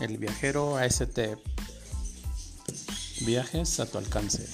El viajero AST. Viajes a tu alcance.